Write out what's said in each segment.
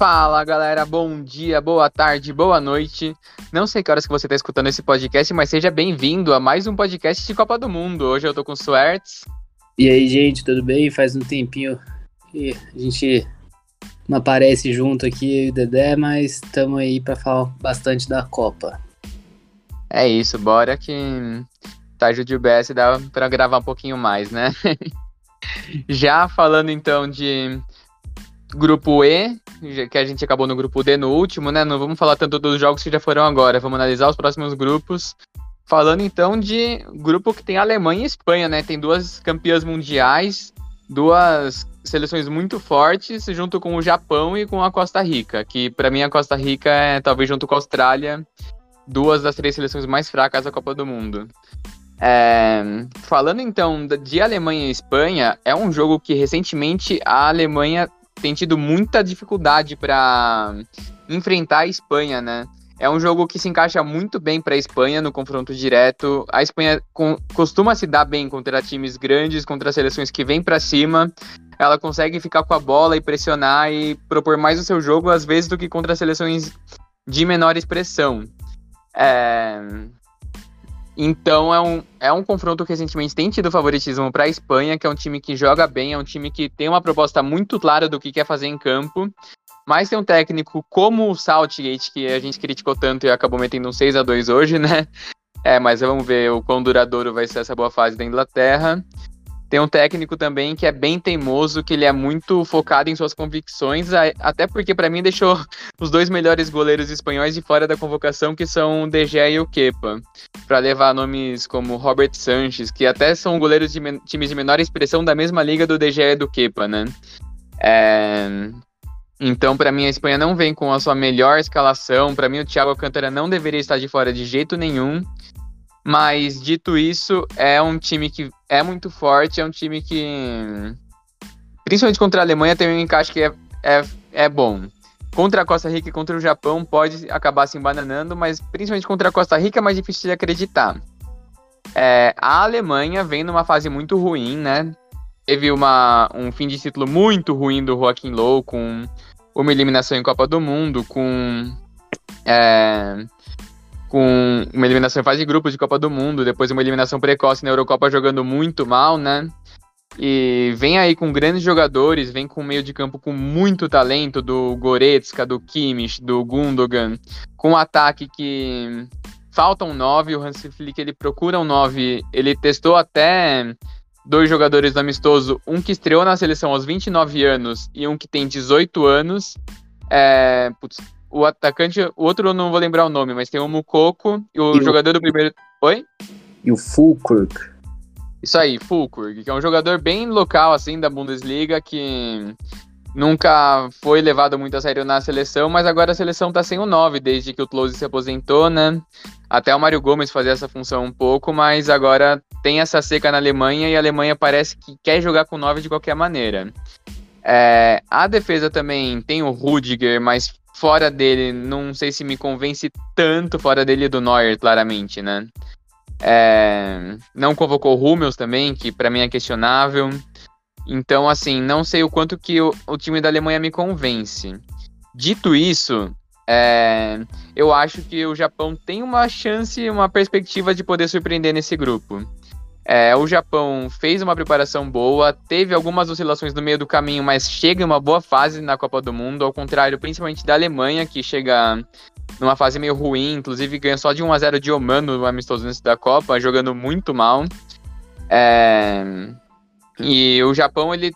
Fala galera, bom dia, boa tarde, boa noite. Não sei que horas que você está escutando esse podcast, mas seja bem-vindo a mais um podcast de Copa do Mundo. Hoje eu tô com o Suertes. E aí, gente, tudo bem? Faz um tempinho que a gente não aparece junto aqui, eu e o Dedé, mas estamos aí para falar bastante da Copa. É isso, bora que tarde de UBS dá para gravar um pouquinho mais, né? Já falando então de grupo E, que a gente acabou no grupo D no último, né? Não vamos falar tanto dos jogos que já foram agora, vamos analisar os próximos grupos. Falando então de grupo que tem Alemanha e Espanha, né? Tem duas campeãs mundiais, duas seleções muito fortes, junto com o Japão e com a Costa Rica, que para mim a Costa Rica é talvez junto com a Austrália, duas das três seleções mais fracas da Copa do Mundo. É, falando então de Alemanha e Espanha, é um jogo que recentemente a Alemanha tem tido muita dificuldade para enfrentar a Espanha, né? É um jogo que se encaixa muito bem para a Espanha no confronto direto. A Espanha com, costuma se dar bem contra times grandes, contra seleções que vêm para cima. Ela consegue ficar com a bola e pressionar e propor mais o seu jogo, às vezes, do que contra seleções de menor expressão. É... Então é um, é um confronto que recentemente tem tido favoritismo para a Espanha, que é um time que joga bem, é um time que tem uma proposta muito clara do que quer fazer em campo. Mas tem um técnico como o Southgate, que a gente criticou tanto e acabou metendo um 6 a 2 hoje, né? É, mas vamos ver o quão duradouro vai ser essa boa fase da Inglaterra. Tem um técnico também que é bem teimoso, que ele é muito focado em suas convicções, até porque para mim deixou os dois melhores goleiros espanhóis de fora da convocação, que são o De Gea e o Kepa, para levar nomes como Robert Sanches, que até são goleiros de times de menor expressão da mesma liga do De Gea e do Kepa, né? É... Então, para mim, a Espanha não vem com a sua melhor escalação. Para mim, o Thiago Alcântara não deveria estar de fora de jeito nenhum. Mas, dito isso, é um time que é muito forte, é um time que, principalmente contra a Alemanha, tem um encaixe que é, é, é bom. Contra a Costa Rica e contra o Japão pode acabar se embananando, mas principalmente contra a Costa Rica é mais difícil de acreditar. É, a Alemanha vem numa fase muito ruim, né? Teve uma, um fim de ciclo muito ruim do Joaquim Low, com uma eliminação em Copa do Mundo, com é, com uma eliminação em fase de grupos de Copa do Mundo, depois uma eliminação precoce na Eurocopa jogando muito mal, né? E vem aí com grandes jogadores, vem com meio de campo com muito talento do Goretzka, do Kimmich, do Gundogan, com um ataque que falta um 9, o Hans Flick ele procura um 9, ele testou até dois jogadores do amistoso, um que estreou na seleção aos 29 anos e um que tem 18 anos. É, putz, o atacante, o outro eu não vou lembrar o nome, mas tem o Mukoko e o e jogador o... do primeiro. Oi? E o Fulkirk. Isso aí, Fulkirk, que é um jogador bem local, assim, da Bundesliga, que nunca foi levado muito a sério na seleção, mas agora a seleção tá sem o 9, desde que o Close se aposentou, né? Até o Mário Gomes fazia essa função um pouco, mas agora tem essa seca na Alemanha e a Alemanha parece que quer jogar com 9 de qualquer maneira. É, a defesa também tem o Rudiger, mas fora dele, não sei se me convence tanto fora dele do Neuer, claramente, né? É, não convocou o Hummels também, que para mim é questionável. Então, assim, não sei o quanto que o, o time da Alemanha me convence. Dito isso, é, eu acho que o Japão tem uma chance, uma perspectiva de poder surpreender nesse grupo. É, o Japão fez uma preparação boa, teve algumas oscilações no meio do caminho, mas chega em uma boa fase na Copa do Mundo, ao contrário, principalmente da Alemanha, que chega numa fase meio ruim, inclusive ganha só de 1 a 0 de Oman no amistoso antes da Copa, jogando muito mal. É... E o Japão, ele,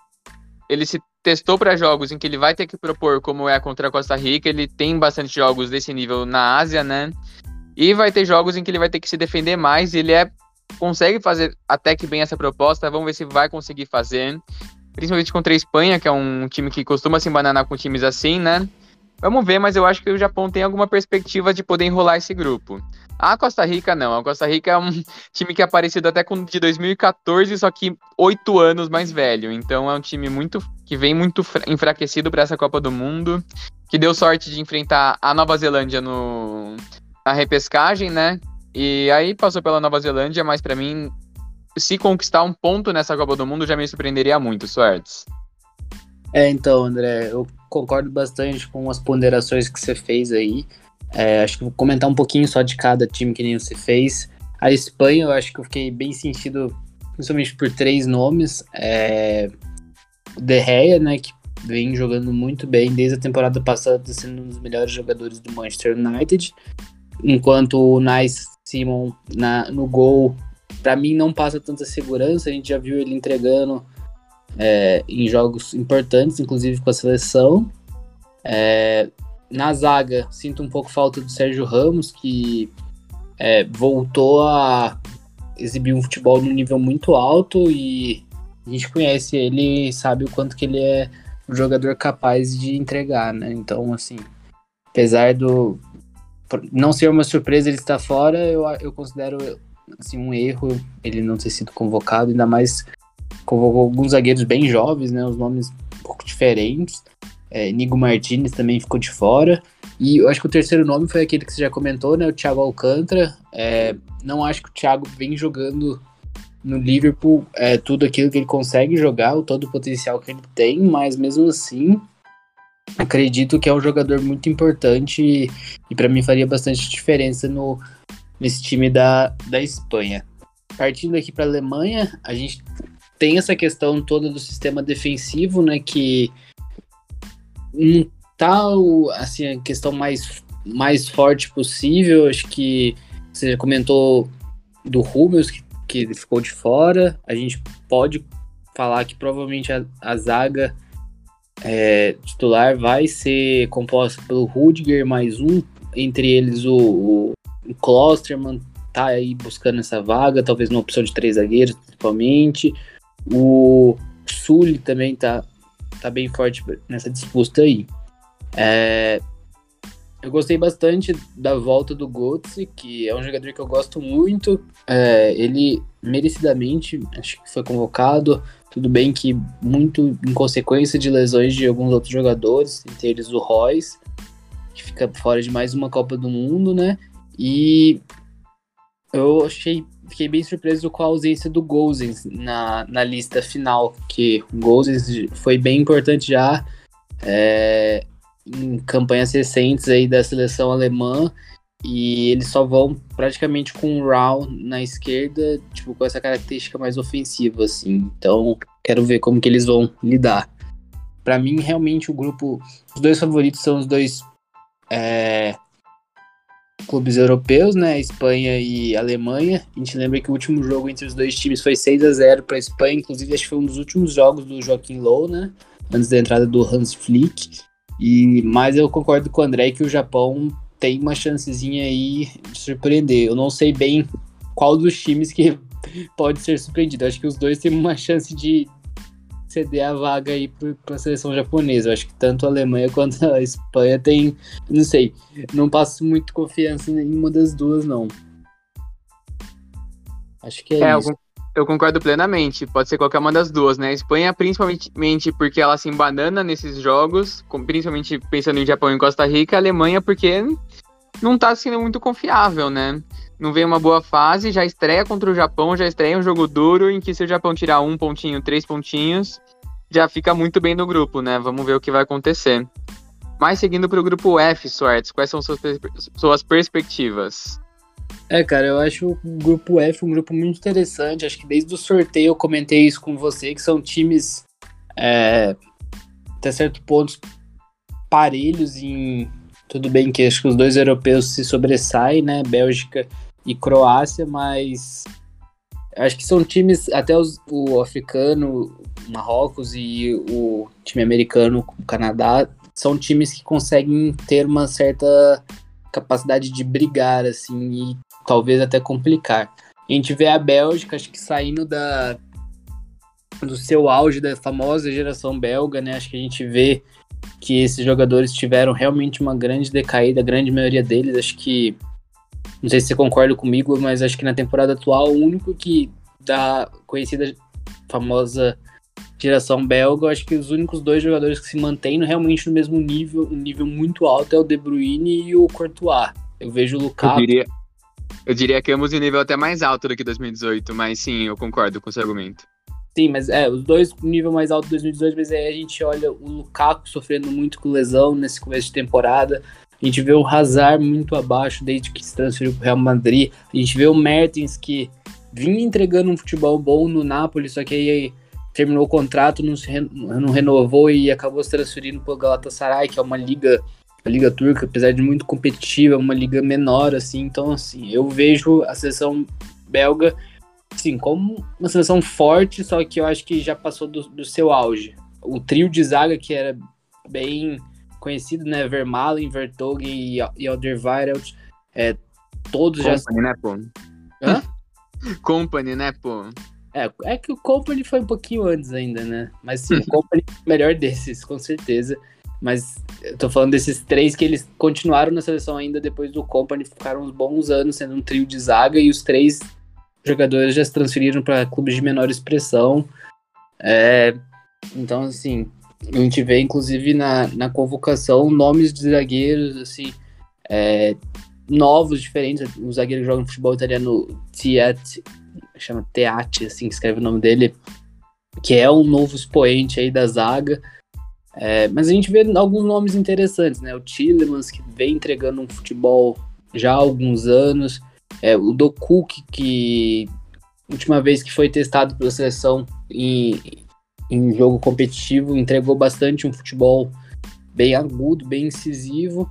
ele se testou para jogos em que ele vai ter que propor, como é contra a Costa Rica, ele tem bastante jogos desse nível na Ásia, né? E vai ter jogos em que ele vai ter que se defender mais, ele é consegue fazer até que bem essa proposta, vamos ver se vai conseguir fazer. Principalmente contra a Espanha, que é um time que costuma se embananar com times assim, né? Vamos ver, mas eu acho que o Japão tem alguma perspectiva de poder enrolar esse grupo. A Costa Rica não. A Costa Rica é um time que é parecido até com de 2014, só que oito anos mais velho. Então é um time muito que vem muito enfraquecido para essa Copa do Mundo, que deu sorte de enfrentar a Nova Zelândia no na repescagem, né? E aí passou pela Nova Zelândia, mas para mim, se conquistar um ponto nessa Copa do Mundo já me surpreenderia muito, Suertes. É, então, André, eu concordo bastante com as ponderações que você fez aí. É, acho que vou comentar um pouquinho só de cada time que nem você fez. A Espanha, eu acho que eu fiquei bem sentido, principalmente por três nomes. É, De Gea, né, que vem jogando muito bem desde a temporada passada, sendo um dos melhores jogadores do Manchester United. Enquanto o Nice Simon na, no gol, para mim não passa tanta segurança. A gente já viu ele entregando é, em jogos importantes, inclusive com a seleção. É, na zaga, sinto um pouco falta do Sérgio Ramos, que é, voltou a exibir um futebol num nível muito alto e a gente conhece ele e sabe o quanto que ele é um jogador capaz de entregar, né? Então, assim, apesar do não ser uma surpresa ele estar fora, eu, eu considero assim, um erro ele não ter sido convocado, ainda mais convocou alguns zagueiros bem jovens, né? Os nomes um pouco diferentes. É, Nigo Martinez também ficou de fora. E eu acho que o terceiro nome foi aquele que você já comentou, né? O Thiago Alcântara. É, não acho que o Thiago vem jogando no Liverpool é, tudo aquilo que ele consegue jogar, o todo o potencial que ele tem, mas mesmo assim acredito que é um jogador muito importante e, e para mim faria bastante diferença no, nesse time da, da Espanha. Partindo aqui para a Alemanha, a gente tem essa questão toda do sistema defensivo, né, que não tá o, assim, a questão mais, mais forte possível. Acho que você já comentou do Rubens, que, que ficou de fora. A gente pode falar que provavelmente a, a zaga é, titular vai ser composta pelo Rudiger mais um, entre eles o, o, Klosterman tá aí buscando essa vaga, talvez uma opção de três zagueiros principalmente. O Sully também tá, tá bem forte nessa disputa aí. É, eu gostei bastante da volta do Götze, que é um jogador que eu gosto muito. É, ele merecidamente, acho que foi convocado. Tudo bem que muito em consequência de lesões de alguns outros jogadores, entre eles o Royce, que fica fora de mais uma Copa do Mundo, né? E eu achei, fiquei bem surpreso com a ausência do Gozens na, na lista final, que o Gozens foi bem importante já. É, em campanhas recentes aí da seleção alemã e eles só vão praticamente com o Raul na esquerda, tipo, com essa característica mais ofensiva, assim. Então, quero ver como que eles vão lidar. Para mim, realmente, o grupo... Os dois favoritos são os dois é, clubes europeus, né? Espanha e Alemanha. A gente lembra que o último jogo entre os dois times foi 6 a 0 para Espanha. Inclusive, acho que foi um dos últimos jogos do Joaquim Low, né? Antes da entrada do Hans Flick. E, mas eu concordo com o André que o Japão tem uma chancezinha aí de surpreender. Eu não sei bem qual dos times que pode ser surpreendido. acho que os dois têm uma chance de ceder a vaga aí para a seleção japonesa. Eu acho que tanto a Alemanha quanto a Espanha tem, não sei, não passo muito confiança em nenhuma das duas, não. Acho que é, é isso. Eu concordo plenamente. Pode ser qualquer uma das duas, né? A Espanha, principalmente porque ela se embanana nesses jogos, principalmente pensando em Japão e Costa Rica. A Alemanha, porque não tá sendo muito confiável, né? Não vem uma boa fase, já estreia contra o Japão, já estreia um jogo duro em que se o Japão tirar um pontinho, três pontinhos, já fica muito bem no grupo, né? Vamos ver o que vai acontecer. Mas seguindo para o grupo F, Swartz, quais são suas, suas perspectivas? É, cara, eu acho o grupo F um grupo muito interessante. Acho que desde o sorteio eu comentei isso com você, que são times é, até certo ponto parelhos em. Tudo bem que acho que os dois europeus se sobressaem, né? Bélgica e Croácia, mas acho que são times, até os, o africano, Marrocos e o time americano, o Canadá, são times que conseguem ter uma certa capacidade de brigar, assim, e talvez até complicar. A gente vê a Bélgica, acho que saindo da do seu auge da famosa geração belga, né? Acho que a gente vê que esses jogadores tiveram realmente uma grande decaída, a grande maioria deles, acho que não sei se você concorda comigo, mas acho que na temporada atual o único que da conhecida famosa geração belga, acho que os únicos dois jogadores que se mantêm realmente no mesmo nível, um nível muito alto é o De Bruyne e o Courtois. Eu vejo o Lukaku. Eu diria, eu diria que ambos em nível até mais alto do que 2018, mas sim, eu concordo com seu argumento. Sim, mas é, os dois nível mais alto de 2018, mas aí a gente olha o Lukaku sofrendo muito com lesão nesse começo de temporada. A gente vê o Hazard muito abaixo desde que se transferiu para o Real Madrid. A gente vê o Mertens que vinha entregando um futebol bom no Napoli, só que aí terminou o contrato, não, se, não renovou e acabou se transferindo para o Galatasaray, que é uma liga, a liga turca, apesar de muito competitiva, é uma liga menor, assim. Então, assim, eu vejo a seleção belga, sim, como uma seleção forte, só que eu acho que já passou do, do seu auge. O trio de zaga que era bem conhecido, né? Vermaelen, Vertonghen e, e Alderweireld, é, todos Company, já... né, pô? Hã? Company, né, pô? É, é que o Company foi um pouquinho antes ainda, né? Mas sim, o Company é o melhor desses, com certeza. Mas eu tô falando desses três que eles continuaram na seleção ainda depois do Company, ficaram uns bons anos sendo um trio de zaga e os três jogadores já se transferiram para clubes de menor expressão. É, então, assim, a gente vê inclusive na, na convocação nomes de zagueiros, assim, é, novos, diferentes. O zagueiro que joga no futebol italiano, Tiet, chama Teati, assim que escreve o nome dele, que é um novo expoente aí da zaga. É, mas a gente vê alguns nomes interessantes, né? O Tillemans, que vem entregando um futebol já há alguns anos. É, o Doku, que, que última vez que foi testado pela seleção em, em jogo competitivo, entregou bastante um futebol bem agudo, bem incisivo.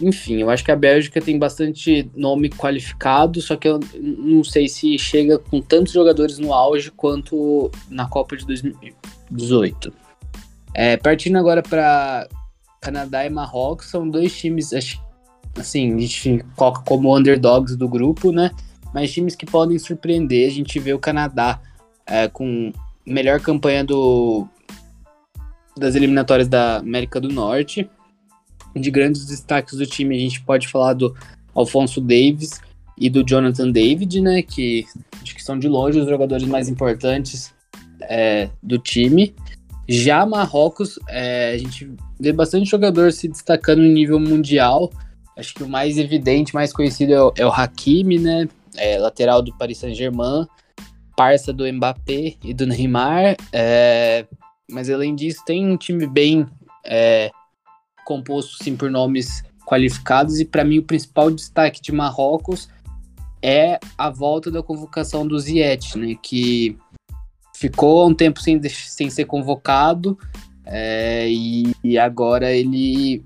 Enfim, eu acho que a Bélgica tem bastante nome qualificado, só que eu não sei se chega com tantos jogadores no auge quanto na Copa de 2018. É, partindo agora para Canadá e Marrocos, são dois times, assim, a gente coloca como underdogs do grupo, né? Mas times que podem surpreender. A gente vê o Canadá é, com melhor campanha do, das eliminatórias da América do Norte de grandes destaques do time, a gente pode falar do Alfonso Davis e do Jonathan David, né? Que acho que são de longe os jogadores mais importantes é, do time. Já Marrocos, é, a gente vê bastante jogador se destacando em nível mundial. Acho que o mais evidente, mais conhecido é o, é o Hakimi, né? É, lateral do Paris Saint-Germain, parça do Mbappé e do Neymar. É, mas além disso, tem um time bem é, composto sim por nomes qualificados e para mim o principal destaque de Marrocos é a volta da convocação do Ziyech, né, que ficou um tempo sem, sem ser convocado é, e, e, agora ele,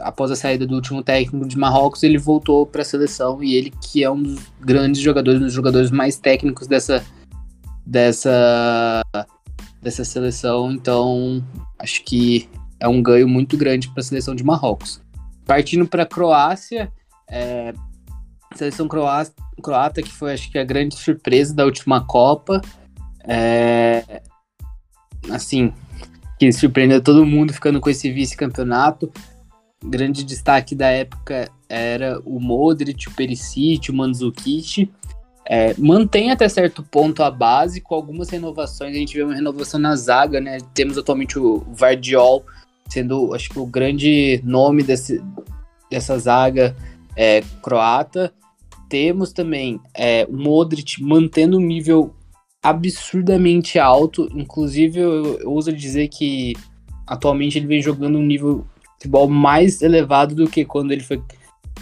após a saída do último técnico de Marrocos, ele voltou para a seleção e ele que é um dos grandes jogadores, um dos jogadores mais técnicos dessa dessa dessa seleção, então acho que é um ganho muito grande para a seleção de Marrocos. Partindo para a Croácia, é, seleção croata, croata, que foi acho que a grande surpresa da última Copa, é, assim, que surpreendeu todo mundo ficando com esse vice-campeonato. Grande destaque da época era o Modric, o Perisic, o Mandzukic. É, mantém até certo ponto a base, com algumas renovações. A gente vê uma renovação na zaga, né? Temos atualmente o Vardiol, sendo, acho que, o grande nome desse, dessa zaga é, croata. Temos também é, o Modric mantendo um nível absurdamente alto. Inclusive, eu, eu ouso dizer que atualmente ele vem jogando um nível de futebol mais elevado do que quando ele foi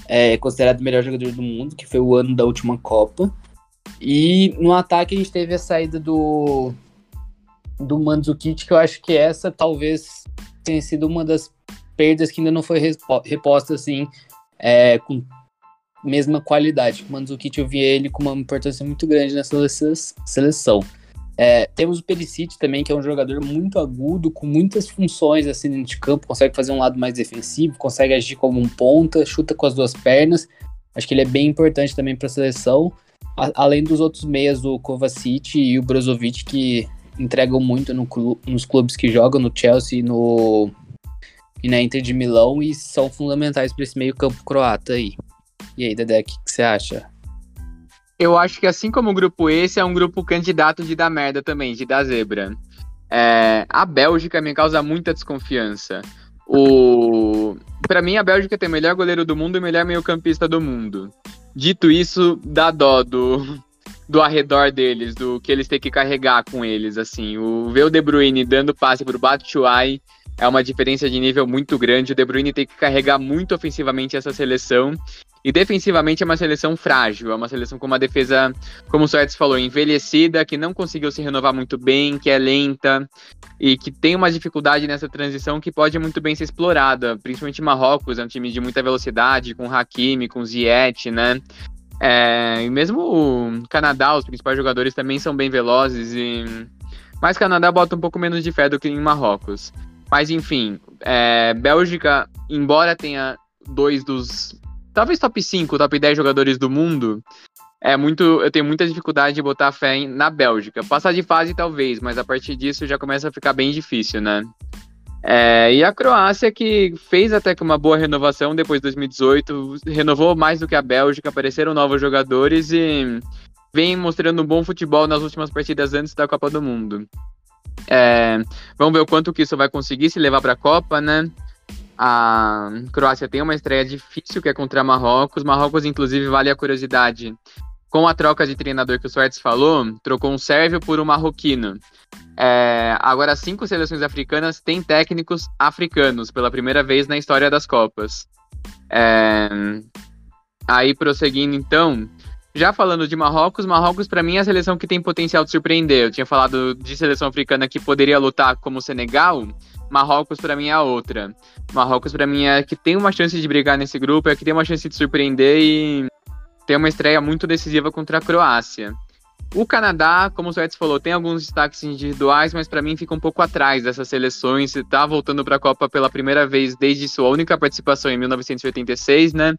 é, considerado o melhor jogador do mundo, que foi o ano da última Copa. E no ataque a gente teve a saída do do Mandzukic, que eu acho que essa talvez tenha sido uma das perdas que ainda não foi reposta assim, é, com mesma qualidade. O Mandzukic eu vi ele com uma importância muito grande nessa seleção. É, temos o Perisic também, que é um jogador muito agudo, com muitas funções assim dentro de campo, consegue fazer um lado mais defensivo, consegue agir como um ponta, chuta com as duas pernas. Acho que ele é bem importante também para a seleção, a, além dos outros meias, o Kovacic e o Brozovic, que entregam muito no clu nos clubes que jogam, no Chelsea no, e na Inter de Milão, e são fundamentais para esse meio campo croata aí. E aí, Dedé, o que, você acha? Eu acho que assim como o grupo esse é um grupo candidato de dar merda também, de dar zebra. É, a Bélgica me causa muita desconfiança. O... Para mim, a Bélgica tem o melhor goleiro do mundo e o melhor meio-campista do mundo. Dito isso, dá dó do, do arredor deles, do que eles têm que carregar com eles, assim. O ver o De Bruyne dando passe pro Batshuayi é uma diferença de nível muito grande. O De Bruyne tem que carregar muito ofensivamente essa seleção. E defensivamente é uma seleção frágil, é uma seleção com uma defesa, como o Soares falou, envelhecida, que não conseguiu se renovar muito bem, que é lenta e que tem uma dificuldade nessa transição que pode muito bem ser explorada. Principalmente Marrocos, é um time de muita velocidade, com Hakimi, com Ziyech, né? É, e mesmo o Canadá, os principais jogadores também são bem velozes, e... mas Canadá bota um pouco menos de fé do que em Marrocos. Mas enfim, é, Bélgica, embora tenha dois dos. Talvez top 5, top 10 jogadores do mundo, é muito. Eu tenho muita dificuldade de botar fé em, na Bélgica. Passar de fase, talvez, mas a partir disso já começa a ficar bem difícil, né? É, e a Croácia, que fez até que uma boa renovação depois de 2018, renovou mais do que a Bélgica, apareceram novos jogadores e vem mostrando um bom futebol nas últimas partidas antes da Copa do Mundo. É, vamos ver o quanto que isso vai conseguir se levar para a Copa, né? A Croácia tem uma estreia difícil que é contra Marrocos. Marrocos, inclusive, vale a curiosidade. Com a troca de treinador que o Suárez falou, trocou um sérvio por um marroquino. É, agora, cinco seleções africanas têm técnicos africanos pela primeira vez na história das Copas. É, aí, prosseguindo, então, já falando de Marrocos, Marrocos para mim é a seleção que tem potencial de surpreender. Eu tinha falado de seleção africana que poderia lutar como Senegal. Marrocos para mim é a outra. Marrocos para mim é que tem uma chance de brigar nesse grupo, é que tem uma chance de surpreender e tem uma estreia muito decisiva contra a Croácia. O Canadá, como o Suétes falou, tem alguns destaques individuais, mas para mim fica um pouco atrás dessas seleções. Está voltando para a Copa pela primeira vez desde sua única participação em 1986, né?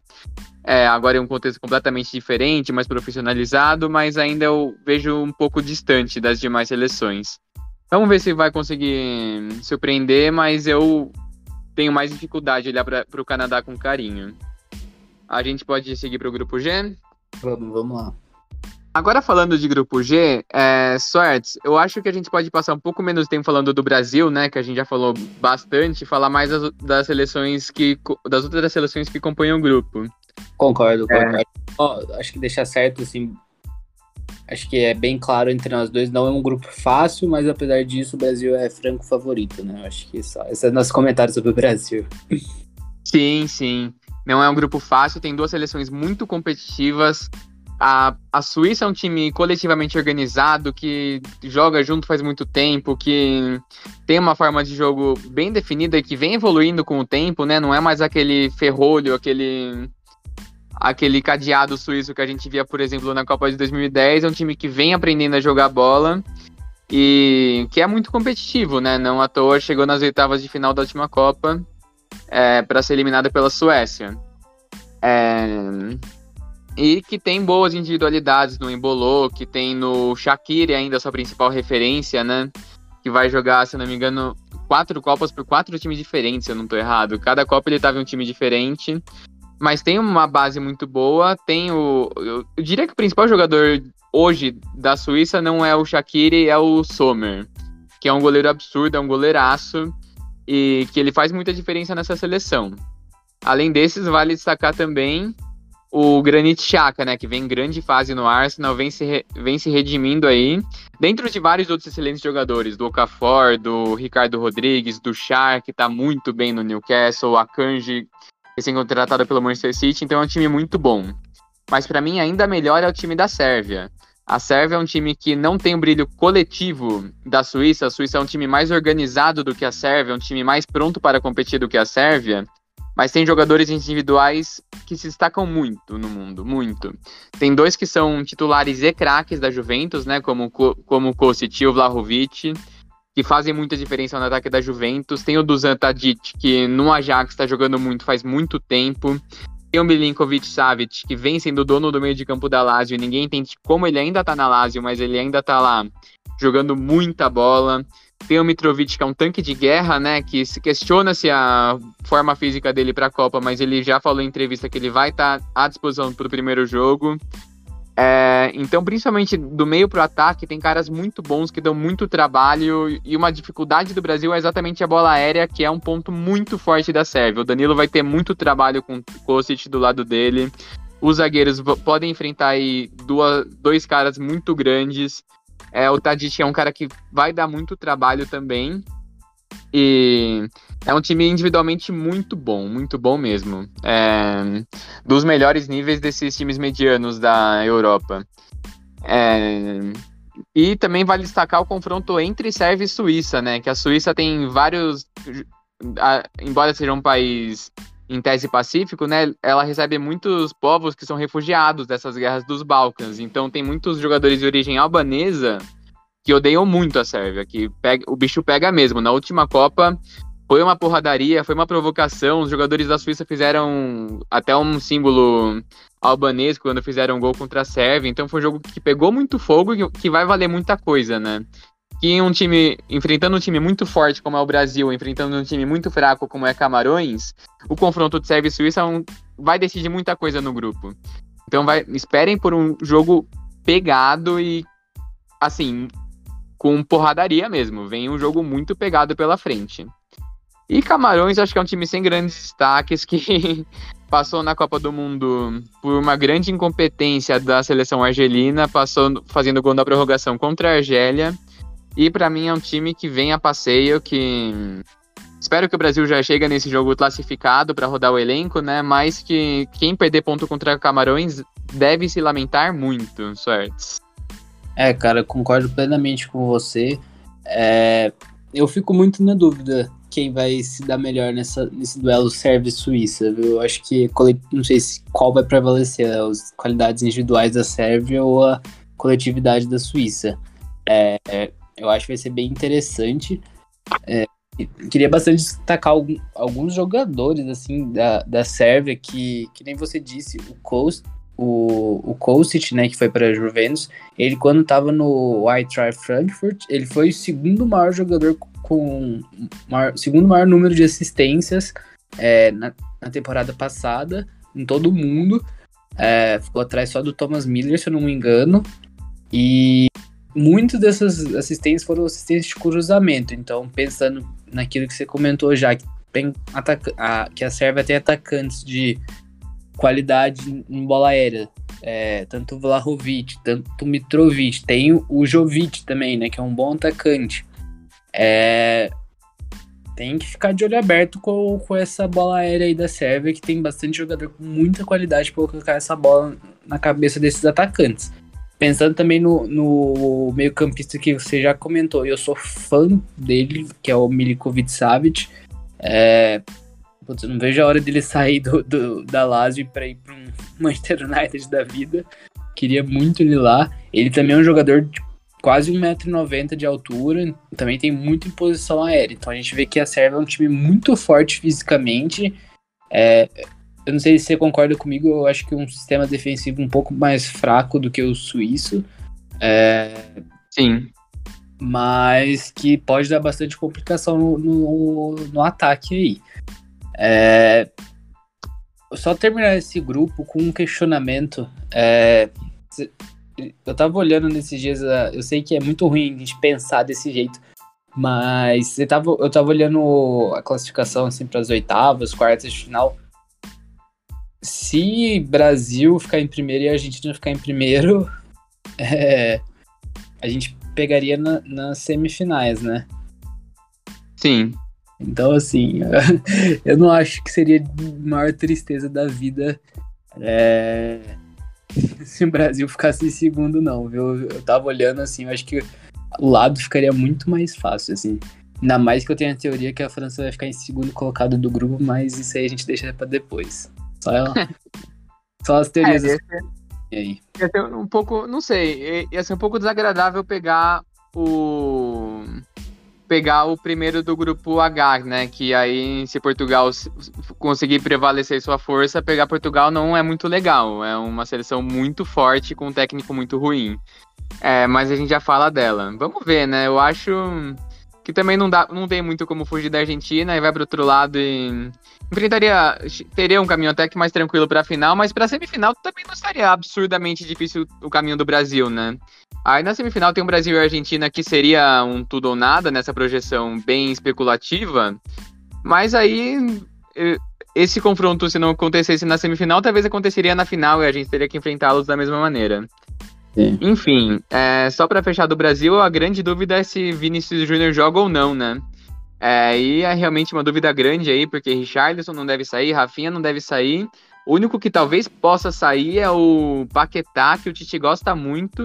É, agora em um contexto completamente diferente, mais profissionalizado, mas ainda eu vejo um pouco distante das demais seleções. Vamos ver se vai conseguir surpreender, mas eu tenho mais dificuldade de olhar para o Canadá com carinho. A gente pode seguir para o grupo G? Vamos, vamos lá. Agora falando de grupo G, é, Sortes, eu acho que a gente pode passar um pouco menos tempo falando do Brasil, né? Que a gente já falou bastante, falar mais das, das seleções que. das outras seleções que compõem o grupo. Concordo, é. concordo. Oh, acho que deixar certo, assim. Acho que é bem claro entre nós dois, não é um grupo fácil, mas apesar disso, o Brasil é franco favorito, né? Acho que só. Esse é nosso comentário sobre o Brasil. Sim, sim. Não é um grupo fácil, tem duas seleções muito competitivas a, a Suíça é um time coletivamente organizado, que joga junto faz muito tempo, que tem uma forma de jogo bem definida e que vem evoluindo com o tempo, né? Não é mais aquele ferrolho, aquele aquele cadeado suíço que a gente via, por exemplo, na Copa de 2010. É um time que vem aprendendo a jogar bola e que é muito competitivo, né? Não à toa chegou nas oitavas de final da última Copa é, para ser eliminada pela Suécia. É, e que tem boas individualidades no Embolô, que tem no Shaqiri ainda a sua principal referência, né? Que vai jogar, se não me engano, quatro Copas por quatro times diferentes, se eu não tô errado. Cada Copa ele tava em um time diferente. Mas tem uma base muito boa. Tem o. Eu, eu diria que o principal jogador hoje da Suíça não é o Shaqiri, é o Sommer. Que é um goleiro absurdo, é um goleiraço. E que ele faz muita diferença nessa seleção. Além desses, vale destacar também o Granit Xhaka, né, que vem em grande fase no Arsenal, vem se, re, vem se redimindo aí, dentro de vários outros excelentes jogadores, do Okafor, do Ricardo Rodrigues, do Char, que tá muito bem no Newcastle, a Kanji, recém-contratado pelo Manchester City, então é um time muito bom. Mas para mim ainda melhor é o time da Sérvia. A Sérvia é um time que não tem o brilho coletivo da Suíça, a Suíça é um time mais organizado do que a Sérvia, é um time mais pronto para competir do que a Sérvia, mas tem jogadores individuais que se destacam muito no mundo, muito. Tem dois que são titulares e craques da Juventus, né, como, como Kostic e o Vlahovic, que fazem muita diferença no ataque da Juventus. Tem o Dusan Tadic, que no Ajax está jogando muito faz muito tempo. Tem o Milinkovic Savic, que vem sendo dono do meio de campo da Lazio. Ninguém entende como ele ainda está na Lazio, mas ele ainda está lá jogando muita bola. Tem o Mitrovic, que é um tanque de guerra, né? Que se questiona se a forma física dele para a Copa, mas ele já falou em entrevista que ele vai estar tá à disposição para o primeiro jogo. É, então, principalmente do meio para o ataque, tem caras muito bons que dão muito trabalho. E uma dificuldade do Brasil é exatamente a bola aérea, que é um ponto muito forte da Sérvia. O Danilo vai ter muito trabalho com o Kostic do lado dele. os zagueiros podem enfrentar aí duas, dois caras muito grandes. É, o Tadic é um cara que vai dar muito trabalho também. E é um time individualmente muito bom, muito bom mesmo. É, dos melhores níveis desses times medianos da Europa. É, e também vale destacar o confronto entre Sérvia e Suíça, né? Que a Suíça tem vários. A, embora seja um país em tese pacífico, né? Ela recebe muitos povos que são refugiados dessas guerras dos Balcãs. Então tem muitos jogadores de origem albanesa que odeiam muito a Sérvia, que pega, o bicho pega mesmo. Na última Copa foi uma porradaria, foi uma provocação. Os jogadores da Suíça fizeram até um símbolo albanês quando fizeram gol contra a Sérvia. Então foi um jogo que pegou muito fogo e que vai valer muita coisa, né? Que um time, enfrentando um time muito forte como é o Brasil, enfrentando um time muito fraco como é Camarões, o confronto de Sérvia e Suíça vai decidir muita coisa no grupo. Então vai, esperem por um jogo pegado e assim, com porradaria mesmo. Vem um jogo muito pegado pela frente. E Camarões, acho que é um time sem grandes destaques que passou na Copa do Mundo por uma grande incompetência da seleção argelina, passou fazendo gol na prorrogação contra a Argélia. E para mim é um time que vem a passeio, que espero que o Brasil já chegue nesse jogo classificado para rodar o elenco, né? Mas que quem perder ponto contra Camarões deve se lamentar muito, certo? É, cara, concordo plenamente com você. É, eu fico muito na dúvida quem vai se dar melhor nessa, nesse duelo Sérvia-Suíça. Eu acho que, não sei se, qual vai prevalecer, as qualidades individuais da Sérvia ou a coletividade da Suíça. É, eu acho que vai ser bem interessante. É, queria bastante destacar alguns jogadores assim da, da Sérvia que, que nem você disse, o Coast, o, o Kostic, né, que foi para a Juventus, ele quando estava no Eintracht Frankfurt, ele foi o segundo maior jogador com maior, segundo maior número de assistências é, na, na, temporada passada em todo o mundo. É, ficou atrás só do Thomas Miller, se eu não me engano. E muitas dessas assistências foram assistências de cruzamento. Então, pensando naquilo que você comentou já, que, tem ataca a, que a Sérvia tem atacantes de qualidade em bola aérea. É, tanto Vlahovic, tanto Mitrovic, tem o Jovic também, né, que é um bom atacante. É, tem que ficar de olho aberto com, com essa bola aérea aí da Sérvia, que tem bastante jogador com muita qualidade para colocar essa bola na cabeça desses atacantes. Pensando também no, no meio-campista que você já comentou, eu sou fã dele, que é o Milikovic Savic. É, Putz, eu não vejo a hora dele sair do, do da Lazio para ir para um Manchester United da vida. Queria muito ele lá. Ele também é um jogador de quase 1,90m de altura, também tem muita imposição aérea. Então a gente vê que a Sérvia é um time muito forte fisicamente. É, eu não sei se você concorda comigo, eu acho que um sistema defensivo um pouco mais fraco do que o suíço. É, Sim. Mas que pode dar bastante complicação no, no, no ataque aí. É, só terminar esse grupo com um questionamento. É, eu tava olhando nesses dias, é, eu sei que é muito ruim a gente pensar desse jeito, mas eu tava, eu tava olhando a classificação assim para as oitavas, quartas de final. Se Brasil ficar em primeiro e a Argentina ficar em primeiro, é, a gente pegaria na, nas semifinais, né? Sim. Então, assim, eu não acho que seria a maior tristeza da vida é, se o Brasil ficasse em segundo, não, viu? Eu tava olhando assim, eu acho que o lado ficaria muito mais fácil, assim. Ainda mais que eu tenho a teoria que a França vai ficar em segundo colocado do grupo, mas isso aí a gente deixa para depois. Só, ela, só as teorias. É, e aí? Ia ser um pouco, não sei, ia ser um pouco desagradável pegar o pegar o primeiro do grupo H, né? Que aí, se Portugal conseguir prevalecer sua força, pegar Portugal não é muito legal. É uma seleção muito forte com um técnico muito ruim. É, mas a gente já fala dela. Vamos ver, né? Eu acho que também não, dá, não tem muito como fugir da Argentina e vai para outro lado e enfrentaria teria um caminho até que mais tranquilo para a final, mas para semifinal também não estaria absurdamente difícil o caminho do Brasil, né? Aí na semifinal tem o Brasil e a Argentina que seria um tudo ou nada nessa projeção bem especulativa, mas aí esse confronto, se não acontecesse na semifinal, talvez aconteceria na final e a gente teria que enfrentá-los da mesma maneira. Sim. Enfim, é, só para fechar do Brasil, a grande dúvida é se Vinícius Júnior joga ou não, né? É, e é realmente uma dúvida grande aí, porque Richarlison não deve sair, Rafinha não deve sair. O único que talvez possa sair é o Paquetá, que o Tite gosta muito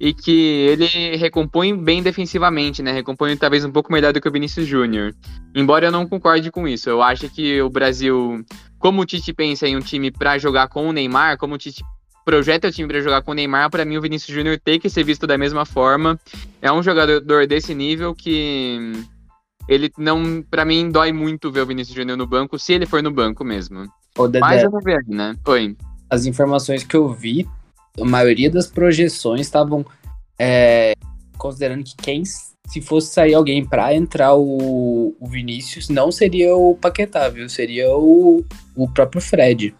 e que ele recompõe bem defensivamente, né? Recompõe talvez um pouco melhor do que o Vinícius Júnior. Embora eu não concorde com isso. Eu acho que o Brasil, como o Tite pensa em um time para jogar com o Neymar, como o Tite projeta o time para jogar com o Neymar, para mim o Vinícius Júnior tem que ser visto da mesma forma. É um jogador desse nível que ele não, para mim dói muito ver o Vinícius Júnior no banco, se ele for no banco mesmo. Ô, Dedé, Mas eu vou ver, né? Oi. As informações que eu vi a maioria das projeções estavam é, considerando que quem, se fosse sair alguém para entrar o, o, Vinícius, não seria o Paquetá, viu? Seria o, o próprio Fred.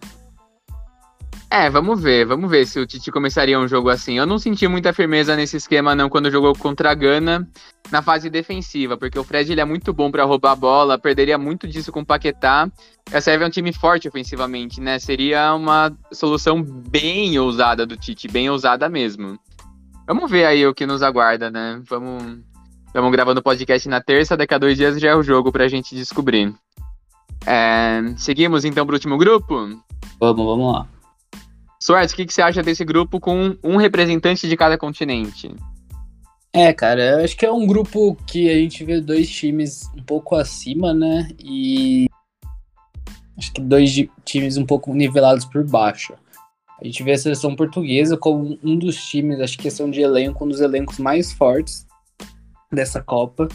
É, vamos ver, vamos ver se o Tite começaria um jogo assim. Eu não senti muita firmeza nesse esquema não quando jogou contra a Gana na fase defensiva, porque o Fred ele é muito bom para roubar a bola, perderia muito disso com o Paquetá. A Sérvia é um time forte ofensivamente, né? Seria uma solução bem ousada do Tite, bem ousada mesmo. Vamos ver aí o que nos aguarda, né? Vamos Estamos gravando podcast na terça, daqui a dois dias já é o jogo pra gente descobrir. É, seguimos então pro último grupo? Vamos, vamos lá. Soares, o que, que você acha desse grupo com um representante de cada continente? É, cara, eu acho que é um grupo que a gente vê dois times um pouco acima, né? E acho que dois times um pouco nivelados por baixo. A gente vê a seleção portuguesa como um dos times, acho que questão de elenco, um dos elencos mais fortes dessa Copa.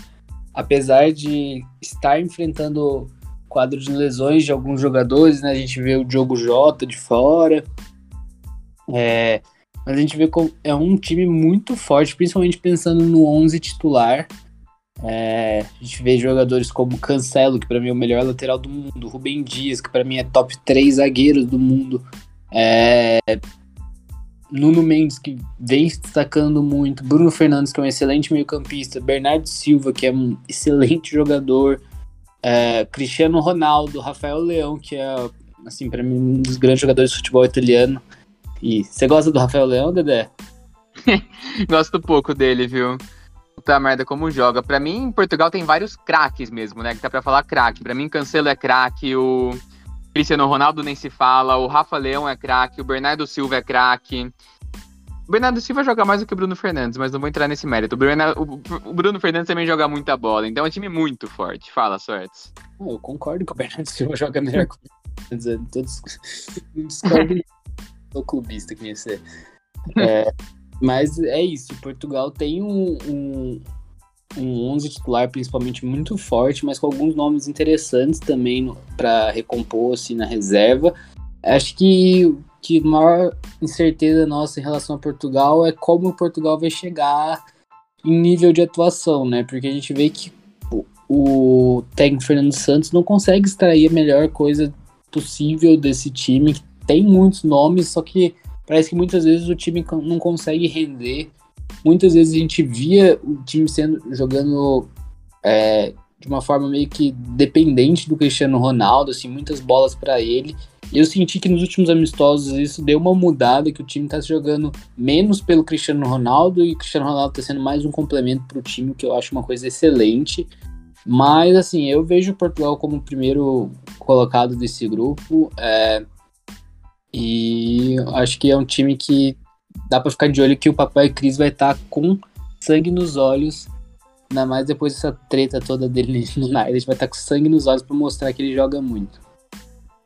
Apesar de estar enfrentando quadro de lesões de alguns jogadores, né? A gente vê o Diogo Jota de fora, é, mas a gente vê como é um time muito forte, principalmente pensando no 11 titular. É, a gente vê jogadores como Cancelo, que para mim é o melhor lateral do mundo, Rubem Dias, que para mim é top 3 zagueiros do mundo. É, Nuno Mendes, que vem se destacando muito, Bruno Fernandes, que é um excelente meio-campista, Bernardo Silva, que é um excelente jogador, é, Cristiano Ronaldo, Rafael Leão, que é, assim, para mim, um dos grandes jogadores de futebol italiano. E você gosta do Rafael Leão, Dedé? Gosto pouco dele, viu? Puta merda, como joga. Pra mim, em Portugal tem vários craques mesmo, né? Que tá pra falar craque. Pra mim, Cancelo é craque, o Cristiano Ronaldo nem se fala, o Rafa Leão é craque, o Bernardo Silva é craque. O Bernardo Silva joga mais do que o Bruno Fernandes, mas não vou entrar nesse mérito. O, o, Bruno Fernandes também joga muita bola, então é um time muito forte. Fala, Sortes. Eu concordo que o Bernardo Silva joga melhor que o Fernandes. Todos discordo sou clubista que você. É, mas é isso, Portugal tem um, um, um 11 titular principalmente muito forte, mas com alguns nomes interessantes também para recompor assim, na reserva. Acho que que maior incerteza nossa em relação a Portugal é como o Portugal vai chegar em nível de atuação, né? Porque a gente vê que o técnico Fernando Santos não consegue extrair a melhor coisa possível desse time, que tem muitos nomes, só que parece que muitas vezes o time não consegue render. Muitas vezes a gente via o time sendo jogando é, de uma forma meio que dependente do Cristiano Ronaldo, assim, muitas bolas para ele. Eu senti que nos últimos amistosos isso deu uma mudada, que o time tá jogando menos pelo Cristiano Ronaldo e o Cristiano Ronaldo tá sendo mais um complemento pro time, que eu acho uma coisa excelente. Mas, assim, eu vejo Portugal como o primeiro colocado desse grupo. É, e acho que é um time que dá para ficar de olho que o Papai Cris vai estar tá com sangue nos olhos. Ainda mais depois dessa treta toda dele no United, vai estar tá com sangue nos olhos para mostrar que ele joga muito.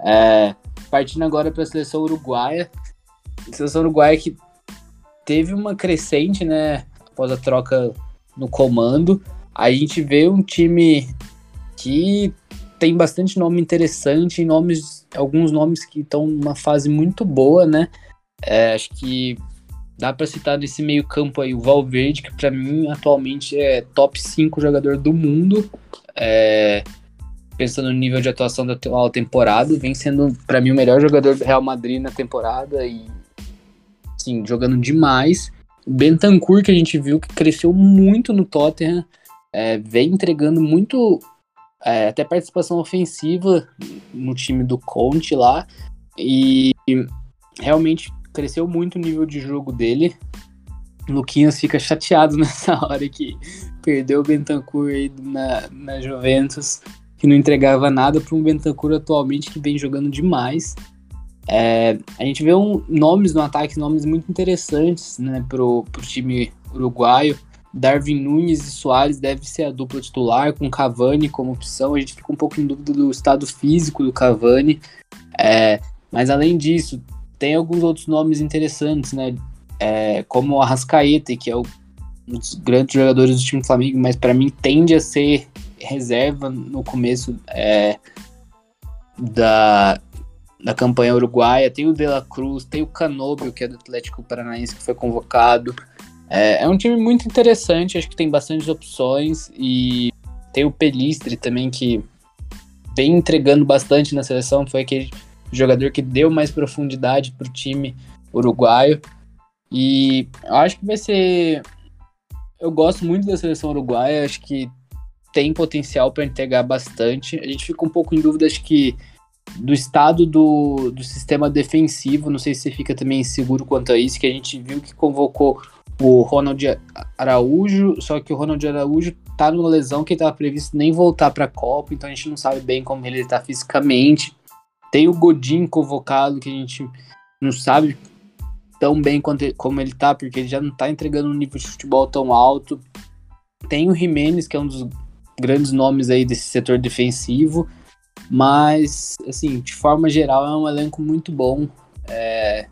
É, partindo agora para a seleção uruguaia. Seleção uruguaia que teve uma crescente, né? Após a troca no comando. A gente vê um time que tem bastante nome interessante, nomes, alguns nomes que estão numa fase muito boa, né? É, acho que dá para citar nesse meio campo aí o Valverde, que para mim atualmente é top 5 jogador do mundo. É, pensando no nível de atuação da atual temporada, vem sendo para mim o melhor jogador do Real Madrid na temporada e sim, jogando demais. O Bentancur, que a gente viu que cresceu muito no Tottenham, é, vem entregando muito é, até participação ofensiva no time do Conte lá. E realmente cresceu muito o nível de jogo dele. Luquinhas fica chateado nessa hora que perdeu o Bentancur aí na, na Juventus, que não entregava nada para um Bentancur atualmente que vem jogando demais. É, a gente vê um, nomes no ataque, nomes muito interessantes né, pro, pro time uruguaio. Darwin Nunes e Soares deve ser a dupla titular, com Cavani como opção. A gente fica um pouco em dúvida do estado físico do Cavani. É, mas além disso, tem alguns outros nomes interessantes, né? É, como o Arrascaeta, que é o, um dos grandes jogadores do time do Flamengo, mas para mim tende a ser reserva no começo é, da, da campanha uruguaia. Tem o De La Cruz, tem o Canobio, que é do Atlético Paranaense, que foi convocado. É, é um time muito interessante, acho que tem bastantes opções e tem o Pelistre também, que vem entregando bastante na seleção, foi aquele jogador que deu mais profundidade para o time uruguaio. E acho que vai ser. Eu gosto muito da seleção uruguaia, acho que tem potencial para entregar bastante. A gente fica um pouco em dúvida, acho que do estado do, do sistema defensivo, não sei se você fica também inseguro quanto a isso, que a gente viu que convocou o Ronald Araújo, só que o Ronald Araújo tá numa lesão que estava previsto nem voltar para a Copa, então a gente não sabe bem como ele está fisicamente. Tem o Godin convocado, que a gente não sabe tão bem quanto, como ele tá, porque ele já não tá entregando um nível de futebol tão alto. Tem o Jimenez, que é um dos grandes nomes aí desse setor defensivo, mas, assim, de forma geral, é um elenco muito bom. É,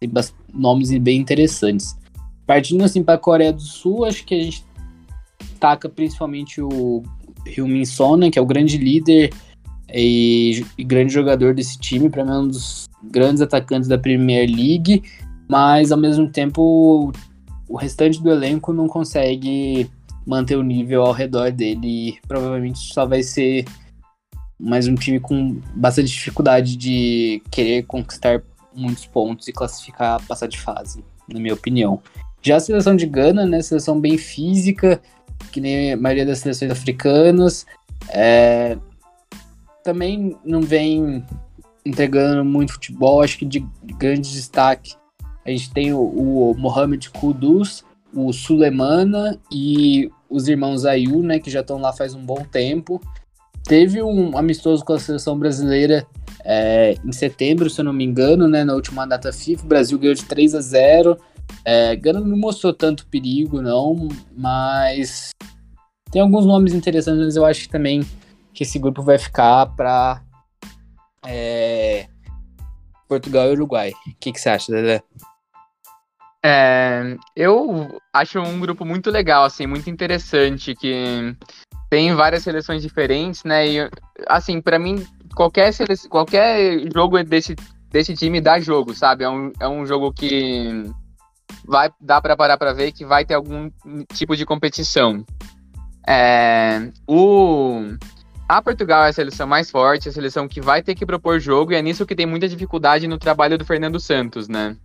tem nomes bem interessantes. Partindo assim para a Coreia do Sul, acho que a gente taca principalmente o Hyun-Min Son, né, que é o grande líder e, e grande jogador desse time, para mim é um dos grandes atacantes da Premier League, mas ao mesmo tempo o restante do elenco não consegue manter o nível ao redor dele e provavelmente só vai ser mais um time com bastante dificuldade de querer conquistar muitos pontos e classificar, passar de fase, na minha opinião. Já a seleção de Gana, né, seleção bem física, que nem a maioria das seleções africanas, é, também não vem entregando muito futebol, acho que de, grande destaque. A gente tem o, o Mohamed Kudus, o Sulemana e os irmãos Ayu, né, que já estão lá faz um bom tempo. Teve um amistoso com a seleção brasileira é, em setembro, se eu não me engano, né, na última data FIFA. O Brasil ganhou de 3 a 0. É, Gana não mostrou tanto perigo, não, mas tem alguns nomes interessantes, mas eu acho que também que esse grupo vai ficar para é, Portugal e Uruguai. O que, que você acha, Dedé? É, eu acho um grupo muito legal, assim, muito interessante, que tem várias seleções diferentes, né? E, assim, para mim, qualquer, seleção, qualquer jogo desse, desse time dá jogo, sabe? É um, é um jogo que vai dar para parar para ver que vai ter algum tipo de competição. É, o a Portugal é a seleção mais forte, a seleção que vai ter que propor jogo, e é nisso que tem muita dificuldade no trabalho do Fernando Santos, né?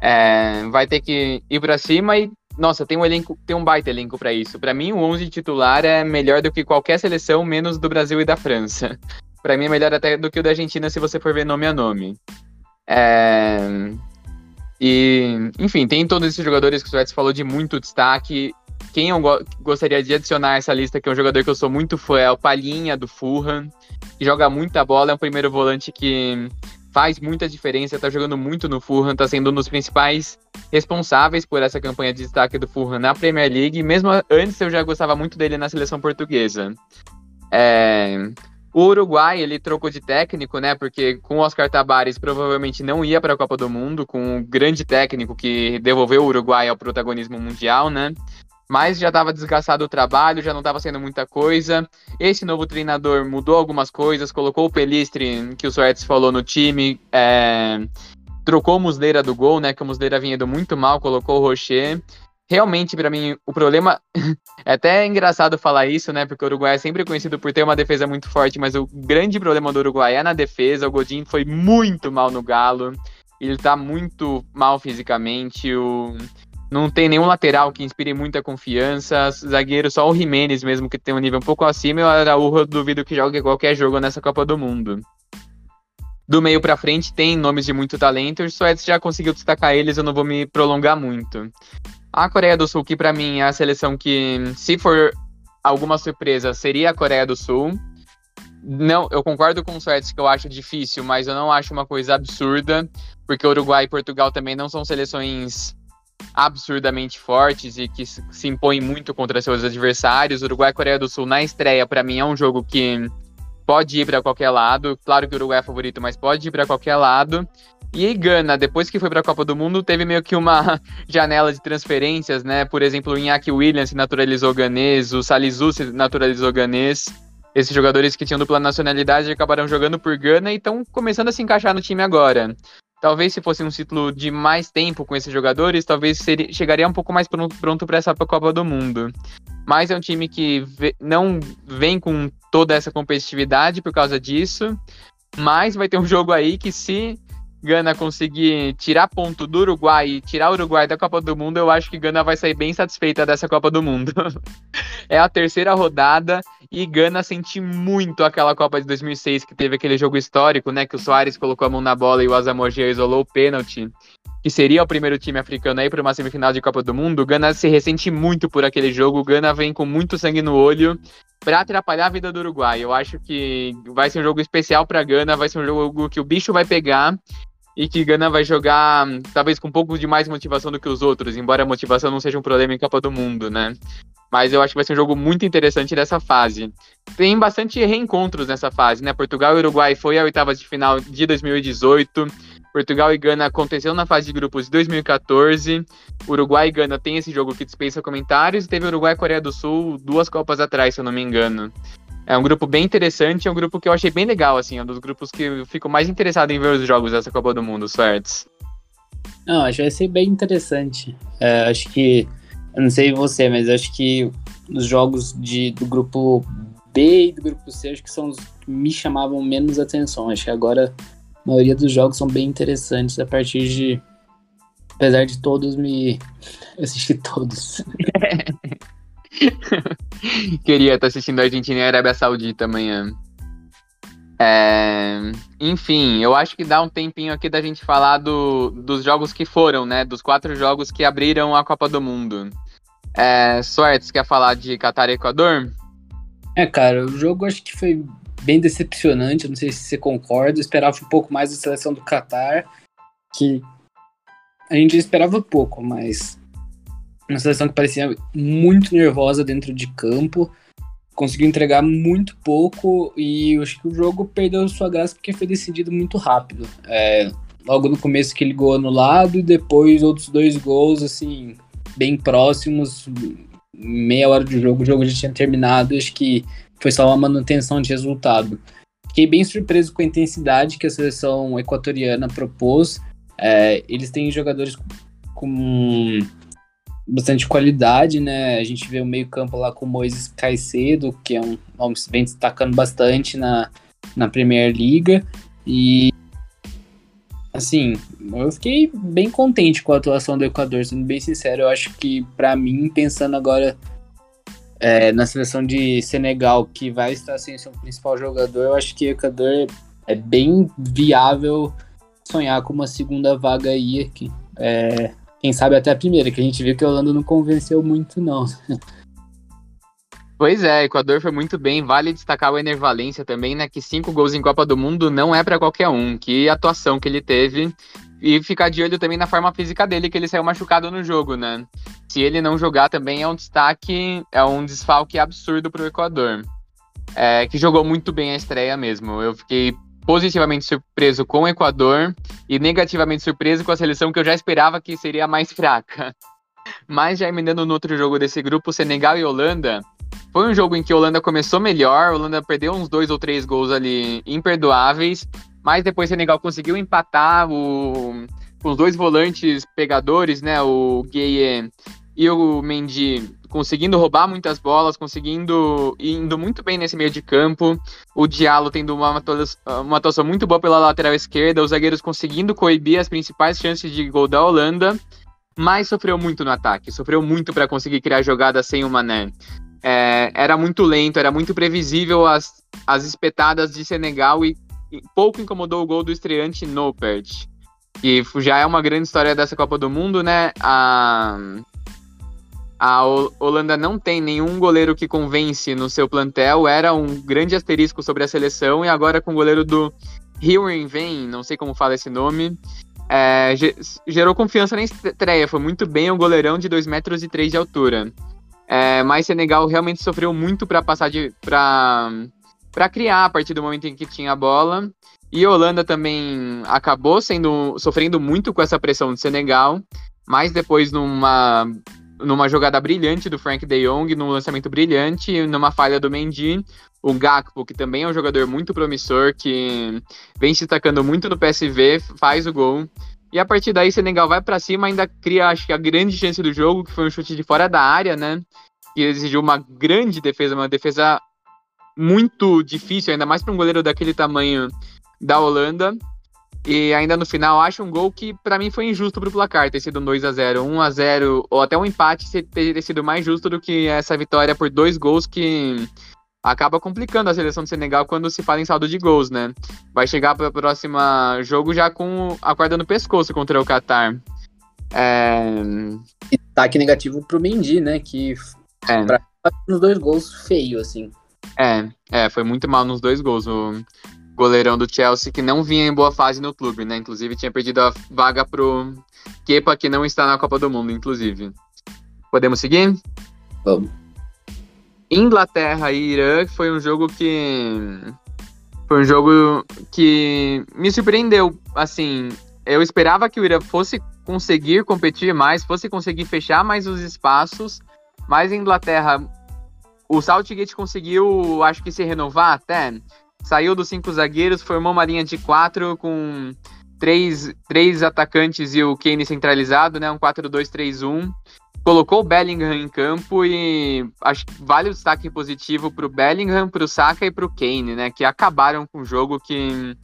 É, vai ter que ir para cima e, nossa, tem um elenco, tem um baita elenco para isso. Para mim, o 11 titular é melhor do que qualquer seleção, menos do Brasil e da França. Para mim é melhor até do que o da Argentina, se você for ver nome a nome. É, e, enfim, tem todos esses jogadores que o Suéter falou de muito destaque quem eu go gostaria de adicionar essa lista, que é um jogador que eu sou muito fã, é o Palhinha do Fulham, que joga muita bola, é um primeiro volante que faz muita diferença, tá jogando muito no Fulham, tá sendo um dos principais responsáveis por essa campanha de destaque do Fulham na Premier League. Mesmo antes eu já gostava muito dele na seleção portuguesa. É... O Uruguai, ele trocou de técnico, né? Porque com o Oscar Tabares provavelmente não ia para a Copa do Mundo, com um grande técnico que devolveu o Uruguai ao protagonismo mundial, né? mas já estava desgastado o trabalho, já não estava sendo muita coisa. Esse novo treinador mudou algumas coisas, colocou o Pelistre, que o Soares falou, no time, é, trocou o Musleira do gol, né? Que o Musleira vinha indo muito mal, colocou o Rocher. Realmente, para mim, o problema. é até engraçado falar isso, né? Porque o Uruguai é sempre conhecido por ter uma defesa muito forte, mas o grande problema do Uruguai é na defesa. O Godin foi muito mal no Galo. Ele tá muito mal fisicamente. O Não tem nenhum lateral que inspire muita confiança. Zagueiro, só o Jimenez mesmo, que tem um nível um pouco acima. E o Araújo, eu duvido que jogue qualquer jogo nessa Copa do Mundo. Do meio para frente tem nomes de muito talento. O Suécia já conseguiu destacar eles, eu não vou me prolongar muito. A Coreia do Sul, que para mim é a seleção que, se for alguma surpresa, seria a Coreia do Sul. Não, eu concordo com o Suécia que eu acho difícil, mas eu não acho uma coisa absurda, porque Uruguai e Portugal também não são seleções absurdamente fortes e que se impõem muito contra seus adversários. Uruguai e Coreia do Sul na estreia, para mim, é um jogo que pode ir para qualquer lado. Claro que o Uruguai é favorito, mas pode ir para qualquer lado. E Gana, depois que foi para a Copa do Mundo, teve meio que uma janela de transferências, né? Por exemplo, o Iñaki Williams se naturalizou ganês, o Salizu se naturalizou ganês. Esses jogadores que tinham dupla nacionalidade acabaram jogando por Gana e estão começando a se encaixar no time agora. Talvez se fosse um ciclo de mais tempo com esses jogadores, talvez seria, chegaria um pouco mais pronto para essa Copa do Mundo. Mas é um time que não vem com toda essa competitividade por causa disso. Mas vai ter um jogo aí que se Gana conseguir tirar ponto do Uruguai e tirar o Uruguai da Copa do Mundo, eu acho que Gana vai sair bem satisfeita dessa Copa do Mundo. é a terceira rodada e Gana senti muito aquela Copa de 2006 que teve aquele jogo histórico, né, que o Soares colocou a mão na bola e o Asamoah isolou o pênalti, que seria o primeiro time africano aí para uma semifinal de Copa do Mundo. Gana se ressente muito por aquele jogo, Gana vem com muito sangue no olho para atrapalhar a vida do Uruguai. Eu acho que vai ser um jogo especial para Gana, vai ser um jogo que o bicho vai pegar e que Gana vai jogar talvez com um pouco de mais motivação do que os outros, embora a motivação não seja um problema em Copa do Mundo, né? Mas eu acho que vai ser um jogo muito interessante dessa fase. Tem bastante reencontros nessa fase, né? Portugal e Uruguai foi a oitava de final de 2018. Portugal e Gana aconteceu na fase de grupos de 2014. Uruguai e Gana tem esse jogo que dispensa comentários. E teve Uruguai e Coreia do Sul duas Copas atrás, se eu não me engano. É um grupo bem interessante, é um grupo que eu achei bem legal, assim, é um dos grupos que eu fico mais interessado em ver os jogos dessa Copa do Mundo, certos? Não, acho que vai ser bem interessante. É, acho que, eu não sei você, mas acho que os jogos de, do grupo B e do grupo C, acho que são os que me chamavam menos atenção. Acho que agora a maioria dos jogos são bem interessantes a partir de. Apesar de todos me. Eu assisti todos. Queria estar assistindo a Argentina e a Arábia Saudita amanhã. É... Enfim, eu acho que dá um tempinho aqui da gente falar do, dos jogos que foram, né? Dos quatro jogos que abriram a Copa do Mundo. É... Suertes, quer falar de Qatar e Equador? É, cara, o jogo acho que foi bem decepcionante. Não sei se você concorda. Eu esperava um pouco mais da seleção do Qatar, que a gente esperava pouco, mas uma seleção que parecia muito nervosa dentro de campo, conseguiu entregar muito pouco e acho que o jogo perdeu sua graça porque foi decidido muito rápido. É, logo no começo aquele gol anulado e depois outros dois gols assim bem próximos, meia hora de jogo, o jogo já tinha terminado, acho que foi só uma manutenção de resultado. Fiquei bem surpreso com a intensidade que a seleção equatoriana propôs. É, eles têm jogadores com bastante qualidade, né? A gente vê o meio-campo lá com o Moisés Caicedo, que é um nome que vem destacando bastante na, na Premier Liga. E assim, eu fiquei bem contente com a atuação do Equador, sendo bem sincero. Eu acho que, para mim, pensando agora é, na seleção de Senegal, que vai estar sem seu principal jogador, eu acho que o Equador é bem viável sonhar com uma segunda vaga aí aqui. É, quem sabe até a primeira, que a gente viu que a Holanda não convenceu muito, não. Pois é, Equador foi muito bem. Vale destacar o Ener Valência também, né? Que cinco gols em Copa do Mundo não é para qualquer um. Que atuação que ele teve. E ficar de olho também na forma física dele, que ele saiu machucado no jogo, né? Se ele não jogar também é um destaque, é um desfalque absurdo pro Equador. É, que jogou muito bem a estreia mesmo. Eu fiquei positivamente surpreso com o Equador e negativamente surpreso com a seleção que eu já esperava que seria a mais fraca. Mas já emendando no outro jogo desse grupo, Senegal e Holanda, foi um jogo em que a Holanda começou melhor, a Holanda perdeu uns dois ou três gols ali imperdoáveis, mas depois Senegal conseguiu empatar o, com os dois volantes pegadores, né, o Gueye e o Mendy conseguindo roubar muitas bolas, conseguindo indo muito bem nesse meio de campo. O Diallo tendo uma, uma atuação muito boa pela lateral esquerda, os zagueiros conseguindo coibir as principais chances de gol da Holanda. mas sofreu muito no ataque, sofreu muito para conseguir criar jogadas sem o Mané. É, era muito lento, era muito previsível as, as espetadas de Senegal e, e pouco incomodou o gol do estreante Nopert. Que já é uma grande história dessa Copa do Mundo, né? A, a Holanda não tem nenhum goleiro que convence no seu plantel, era um grande asterisco sobre a seleção, e agora com o goleiro do Heerenveen, não sei como fala esse nome, é, gerou confiança na estreia, foi muito bem, um goleirão de 2 metros e 3 de altura. É, mas Senegal realmente sofreu muito para passar de para criar a partir do momento em que tinha a bola. E a Holanda também acabou sendo sofrendo muito com essa pressão de Senegal, mas depois numa numa jogada brilhante do Frank De Jong, num lançamento brilhante, numa falha do Mendy, o Gakpo, que também é um jogador muito promissor, que vem se destacando muito no PSV, faz o gol. E a partir daí, Senegal vai para cima, ainda cria, acho que a grande chance do jogo, que foi um chute de fora da área, né? Que exigiu uma grande defesa, uma defesa muito difícil, ainda mais para um goleiro daquele tamanho da Holanda. E ainda no final, acho um gol que para mim foi injusto pro placar, ter sido um 2 a 0 1 a 0 ou até um empate ter sido mais justo do que essa vitória por dois gols que acaba complicando a seleção do Senegal quando se fala em saldo de gols, né? Vai chegar para o próximo jogo já com a corda no pescoço contra o Qatar. É... Destaque negativo pro Mendy, né? Que é. pra nos dois gols feio, assim. É, é, foi muito mal nos dois gols. O goleirão do Chelsea, que não vinha em boa fase no clube, né? Inclusive tinha perdido a vaga pro Kepa, que não está na Copa do Mundo, inclusive. Podemos seguir? Vamos. Inglaterra e Irã foi um jogo que foi um jogo que me surpreendeu. Assim, eu esperava que o Irã fosse conseguir competir mais, fosse conseguir fechar mais os espaços, mas a Inglaterra, o Southgate conseguiu, acho que se renovar até. Saiu dos cinco zagueiros, formou uma linha de quatro com três, três atacantes e o Kane centralizado, né? Um 4-2-3-1 colocou o Bellingham em campo e acho que vale o destaque positivo para o Bellingham, para o Saka e para o Kane, né? Que acabaram com o jogo, que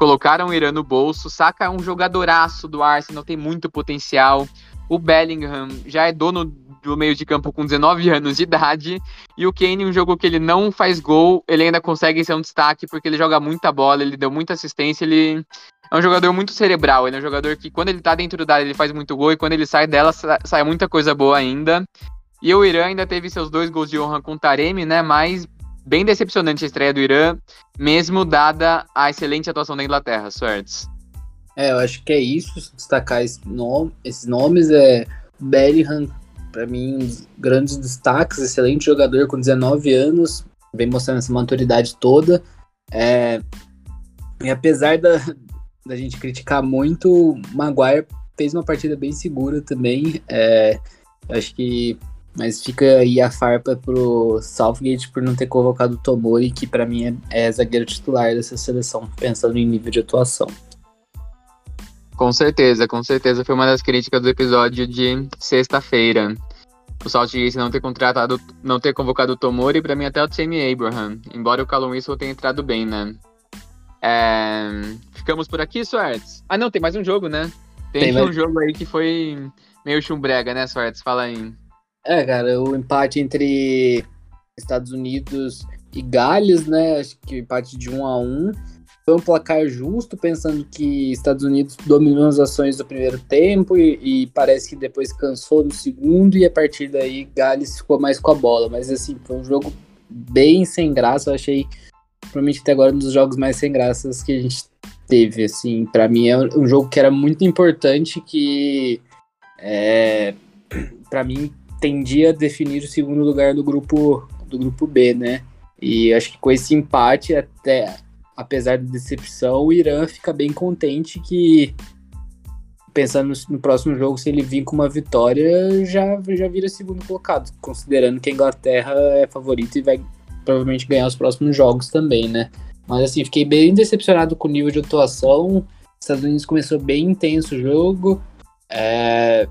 colocaram o Irã no bolso. Saka é um jogadoraço do Arsenal, tem muito potencial. O Bellingham já é dono do meio de campo com 19 anos de idade. E o Kane, um jogo que ele não faz gol, ele ainda consegue ser um destaque porque ele joga muita bola, ele deu muita assistência, ele é um jogador muito cerebral. Ele é um jogador que, quando ele tá dentro da área, ele faz muito gol, e quando ele sai dela, sai muita coisa boa ainda. E o Irã ainda teve seus dois gols de honra com o Taremi, né? Mas bem decepcionante a estreia do Irã, mesmo dada a excelente atuação da Inglaterra, Swerts. É, eu acho que é isso, destacar esse nome, esses nomes. É Bellingham, para mim, um dos grandes destaques, excelente jogador com 19 anos, vem mostrando essa maturidade toda. É, e apesar da, da gente criticar muito, o Maguire fez uma partida bem segura também. É, acho que. Mas fica aí a farpa pro Southgate por não ter convocado o Tomori, que para mim é, é zagueiro titular dessa seleção, pensando em nível de atuação. Com certeza, com certeza foi uma das críticas do episódio de sexta-feira. O Southgate não ter contratado, não ter convocado o Tomori, para mim até o Tammy Abraham, embora o Callum Wilson tenha entrado bem, né? É... Ficamos por aqui, Swartz? Ah, não, tem mais um jogo, né? Tem, tem um mais... jogo aí que foi meio chumbrega, né, Swartz? Fala aí. É, cara, o empate entre Estados Unidos e Gales, né? Acho que empate de 1 a 1 foi um placar justo, pensando que Estados Unidos dominou as ações do primeiro tempo e, e, parece que depois cansou no segundo e a partir daí Gales ficou mais com a bola. Mas assim, foi um jogo bem sem graça, eu achei provavelmente até agora um dos jogos mais sem graças que a gente teve, assim, para mim é um jogo que era muito importante que é, para mim tendia a definir o segundo lugar do grupo do grupo B, né? E acho que com esse empate até apesar da decepção, o Irã fica bem contente que pensando no, próximo jogo, se ele vir com uma vitória, já, já vira segundo colocado, considerando que a Inglaterra é favorita e vai provavelmente ganhar os próximos jogos também, né? Mas assim, fiquei bem decepcionado com o nível de atuação. Os Estados Unidos começou bem intenso o jogo, é,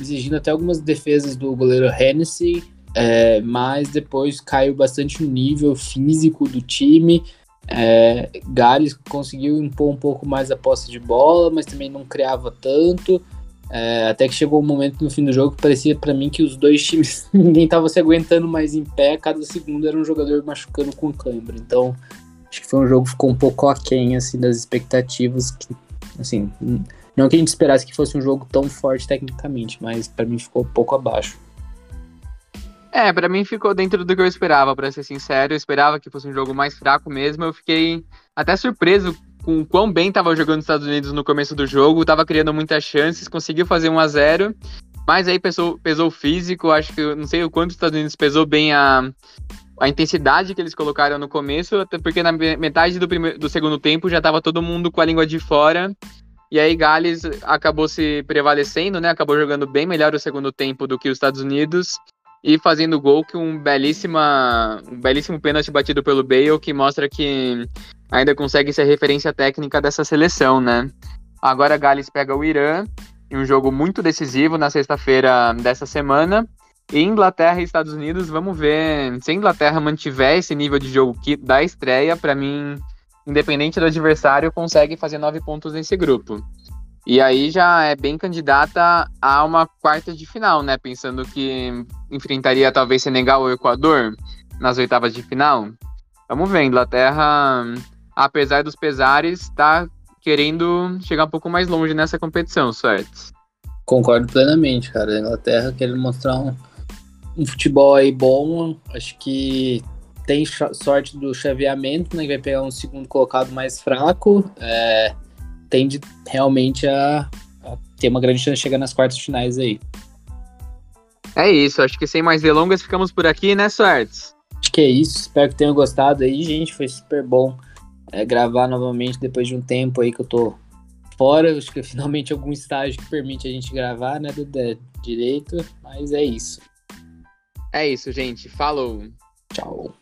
exigindo até algumas defesas do goleiro Hennessy, é, mas depois caiu bastante o nível físico do time. É, Gales conseguiu impor um pouco mais a posse de bola, mas também não criava tanto. É, até que chegou um momento no fim do jogo que parecia para mim que os dois times, ninguém tava se aguentando mais em pé, cada segundo era um jogador machucando com cãibra. Então, acho que foi um jogo que ficou um pouco aquém, assim, das expectativas. Que, assim, não que a gente esperasse que fosse um jogo tão forte tecnicamente, mas para mim ficou pouco abaixo. É, para mim ficou dentro do que eu esperava, para ser sincero. Eu esperava que fosse um jogo mais fraco mesmo. Eu fiquei até surpreso com o quão bem estava jogando os Estados Unidos no começo do jogo, estava criando muitas chances, conseguiu fazer 1 a 0 mas aí pesou, pesou o físico, acho que não sei o quanto os Estados Unidos pesou bem a, a intensidade que eles colocaram no começo, até porque na metade do, primeiro, do segundo tempo já estava todo mundo com a língua de fora. E aí Gales acabou se prevalecendo, né? Acabou jogando bem melhor o segundo tempo do que os Estados Unidos e fazendo gol que um belíssima um belíssimo pênalti batido pelo Bale que mostra que ainda consegue ser referência técnica dessa seleção, né? Agora Gales pega o Irã em um jogo muito decisivo na sexta-feira dessa semana. E Inglaterra e Estados Unidos, vamos ver se a Inglaterra mantiver esse nível de jogo que da estreia, para mim, independente do adversário, consegue fazer nove pontos nesse grupo. E aí já é bem candidata a uma quarta de final, né? Pensando que enfrentaria talvez Senegal ou Equador nas oitavas de final. Vamos ver, Inglaterra apesar dos pesares, está querendo chegar um pouco mais longe nessa competição, certo? Concordo plenamente, cara. A Inglaterra quer mostrar um, um futebol aí bom. Acho que tem sorte do chaveamento, né? Que vai pegar um segundo colocado mais fraco. É, tende realmente a, a, ter uma grande chance de chegar nas quartas finais aí. É isso, acho que sem mais delongas ficamos por aqui, né, Suertes? Acho que é isso, espero que tenham gostado aí, gente. Foi super bom é, gravar novamente depois de um tempo aí que eu tô fora. Acho que finalmente algum estágio que permite a gente gravar, né, do direito. Mas é isso. É isso, gente. Falou. Tchau.